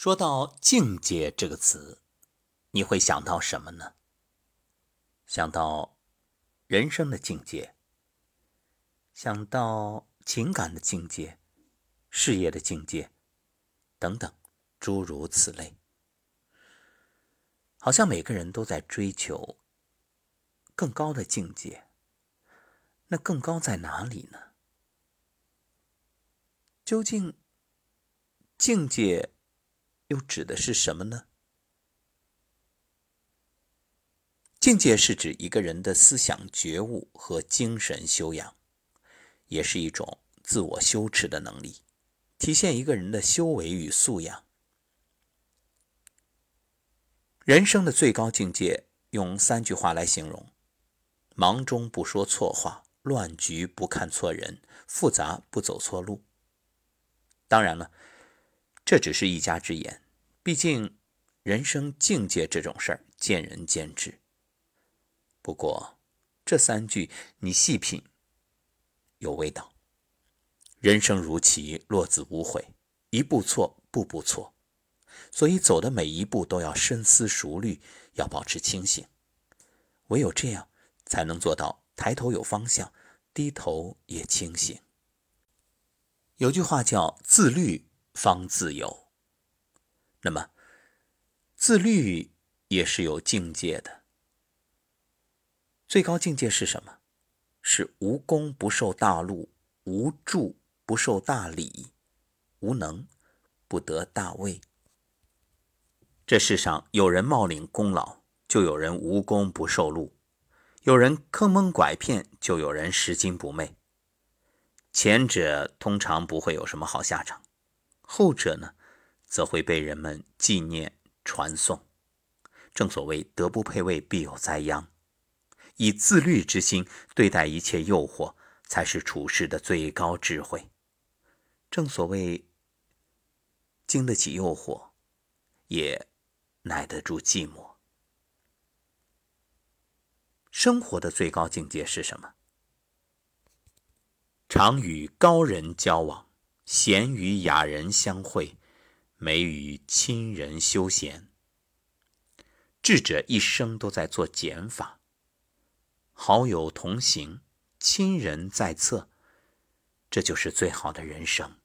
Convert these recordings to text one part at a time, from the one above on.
说到境界这个词，你会想到什么呢？想到人生的境界，想到情感的境界，事业的境界，等等，诸如此类。好像每个人都在追求更高的境界。那更高在哪里呢？究竟境界？又指的是什么呢？境界是指一个人的思想觉悟和精神修养，也是一种自我修持的能力，体现一个人的修为与素养。人生的最高境界，用三句话来形容：忙中不说错话，乱局不看错人，复杂不走错路。当然了。这只是一家之言，毕竟人生境界这种事儿见仁见智。不过这三句你细品，有味道。人生如棋，落子无悔，一步错，步步错。所以走的每一步都要深思熟虑，要保持清醒。唯有这样，才能做到抬头有方向，低头也清醒。有句话叫自律。方自由。那么，自律也是有境界的。最高境界是什么？是无功不受大禄，无助不受大礼，无能不得大位。这世上有人冒领功劳，就有人无功不受禄；有人坑蒙拐骗，就有人拾金不昧。前者通常不会有什么好下场。后者呢，则会被人们纪念传颂。正所谓“德不配位，必有灾殃”。以自律之心对待一切诱惑，才是处世的最高智慧。正所谓“经得起诱惑，也耐得住寂寞”。生活的最高境界是什么？常与高人交往。贤与雅人相会，美与亲人休闲。智者一生都在做减法，好友同行，亲人在侧，这就是最好的人生。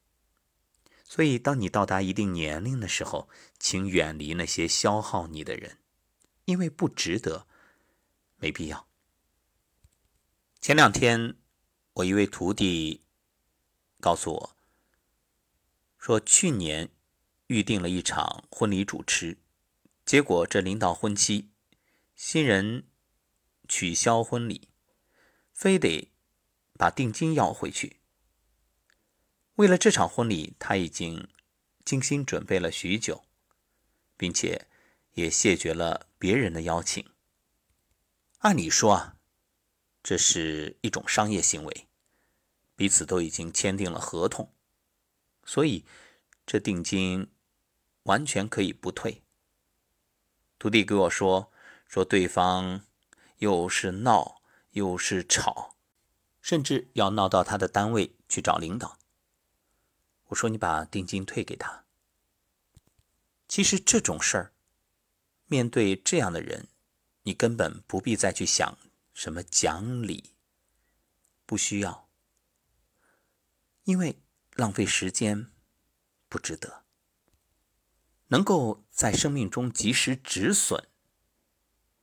所以，当你到达一定年龄的时候，请远离那些消耗你的人，因为不值得，没必要。前两天，我一位徒弟告诉我。说去年预定了一场婚礼主持，结果这临到婚期，新人取消婚礼，非得把定金要回去。为了这场婚礼，他已经精心准备了许久，并且也谢绝了别人的邀请。按理说啊，这是一种商业行为，彼此都已经签订了合同。所以，这定金完全可以不退。徒弟给我说，说对方又是闹又是吵，甚至要闹到他的单位去找领导。我说你把定金退给他。其实这种事儿，面对这样的人，你根本不必再去想什么讲理，不需要，因为。浪费时间不值得。能够在生命中及时止损，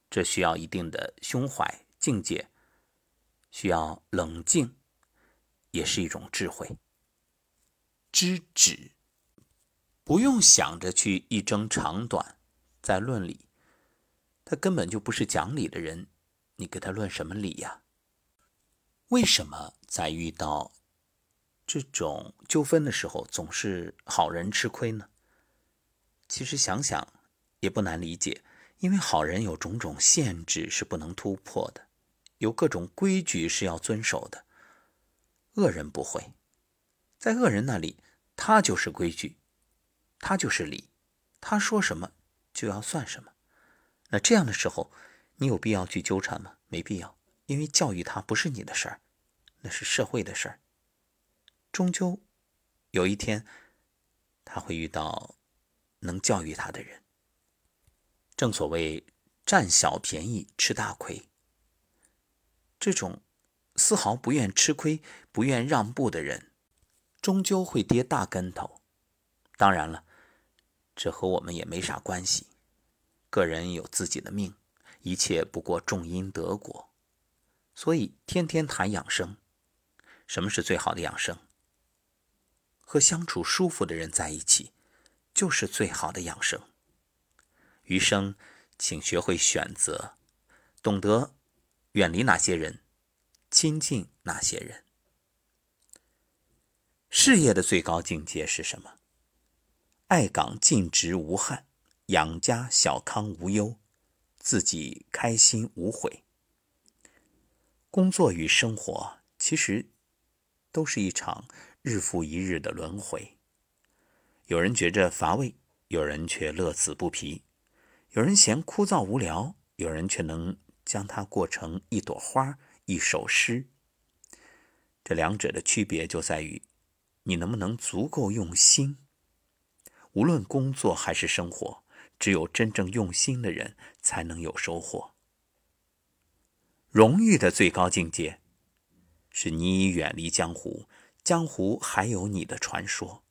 这需要一定的胸怀境界，需要冷静，也是一种智慧。知止，不用想着去一争长短，在论理，他根本就不是讲理的人，你给他论什么理呀？为什么在遇到？这种纠纷的时候，总是好人吃亏呢。其实想想也不难理解，因为好人有种种限制是不能突破的，有各种规矩是要遵守的。恶人不会，在恶人那里，他就是规矩，他就是理，他说什么就要算什么。那这样的时候，你有必要去纠缠吗？没必要，因为教育他不是你的事儿，那是社会的事儿。终究有一天，他会遇到能教育他的人。正所谓占小便宜吃大亏，这种丝毫不愿吃亏、不愿让步的人，终究会跌大跟头。当然了，这和我们也没啥关系。个人有自己的命，一切不过种因得果。所以天天谈养生，什么是最好的养生？和相处舒服的人在一起，就是最好的养生。余生，请学会选择，懂得远离哪些人，亲近哪些人。事业的最高境界是什么？爱岗尽职无憾，养家小康无忧，自己开心无悔。工作与生活其实都是一场日复一日的轮回。有人觉着乏味，有人却乐此不疲；有人嫌枯燥无聊，有人却能将它过成一朵花、一首诗。这两者的区别就在于，你能不能足够用心。无论工作还是生活，只有真正用心的人才能有收获。荣誉的最高境界，是你已远离江湖，江湖还有你的传说。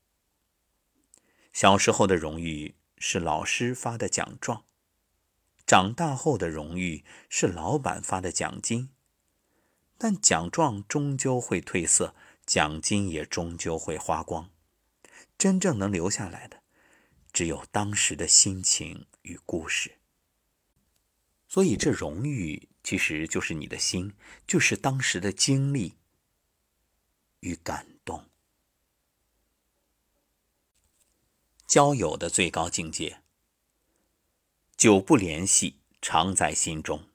小时候的荣誉是老师发的奖状，长大后的荣誉是老板发的奖金。但奖状终究会褪色，奖金也终究会花光，真正能留下来的。只有当时的心情与故事，所以这荣誉其实就是你的心，就是当时的经历与感交友的最高境界，久不联系，常在心中。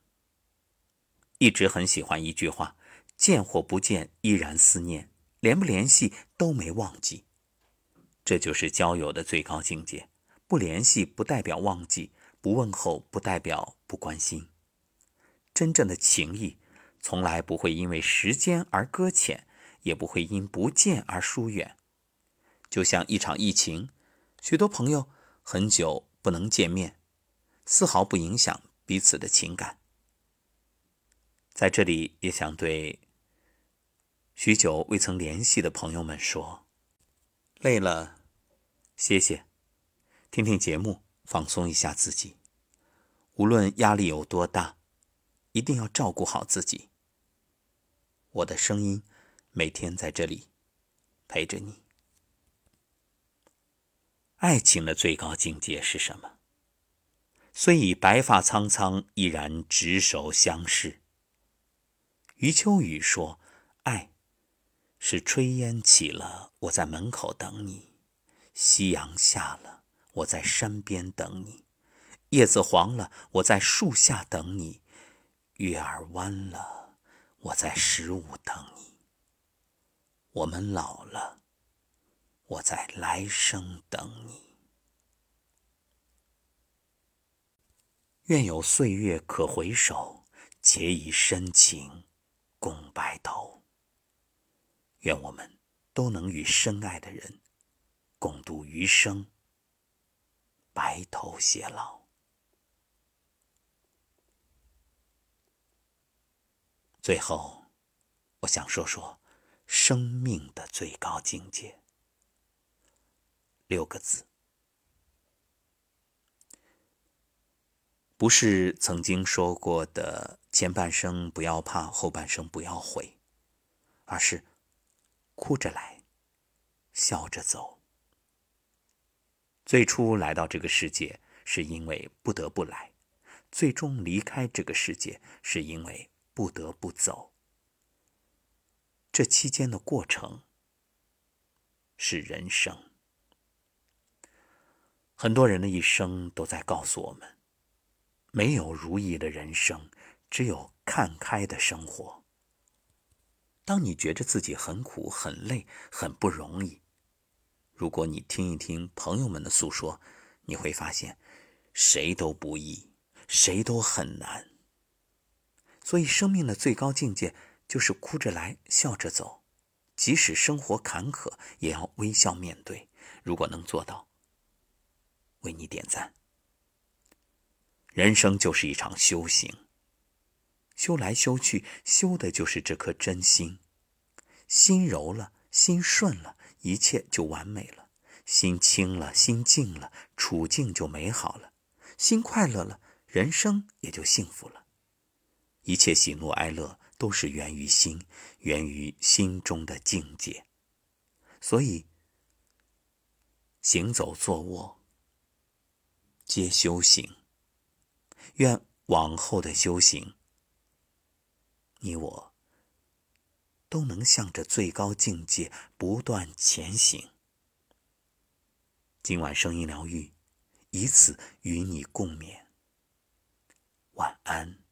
一直很喜欢一句话：见或不见，依然思念；联不联系，都没忘记。这就是交友的最高境界。不联系不代表忘记，不问候不代表不关心。真正的情谊，从来不会因为时间而搁浅，也不会因不见而疏远。就像一场疫情，许多朋友很久不能见面，丝毫不影响彼此的情感。在这里，也想对许久未曾联系的朋友们说。累了，歇歇，听听节目，放松一下自己。无论压力有多大，一定要照顾好自己。我的声音每天在这里陪着你。爱情的最高境界是什么？虽已白发苍苍，依然执手相视。余秋雨说：“爱。”是炊烟起了，我在门口等你；夕阳下了，我在山边等你；叶子黄了，我在树下等你；月儿弯了，我在十五等你。我们老了，我在来生等你。愿有岁月可回首，且以深情共白头。愿我们都能与深爱的人共度余生，白头偕老。最后，我想说说生命的最高境界。六个字，不是曾经说过的“前半生不要怕，后半生不要悔”，而是。哭着来，笑着走。最初来到这个世界，是因为不得不来；最终离开这个世界，是因为不得不走。这期间的过程是人生。很多人的一生都在告诉我们：没有如意的人生，只有看开的生活。当你觉着自己很苦、很累、很不容易，如果你听一听朋友们的诉说，你会发现，谁都不易，谁都很难。所以，生命的最高境界就是哭着来，笑着走，即使生活坎坷，也要微笑面对。如果能做到，为你点赞。人生就是一场修行，修来修去，修的就是这颗真心。心柔了，心顺了，一切就完美了；心清了，心静了，处境就美好了；心快乐了，人生也就幸福了。一切喜怒哀乐都是源于心，源于心中的境界。所以，行走坐卧皆修行。愿往后的修行，你我都能向着最高境界不断前行。今晚声音疗愈，以此与你共勉。晚安。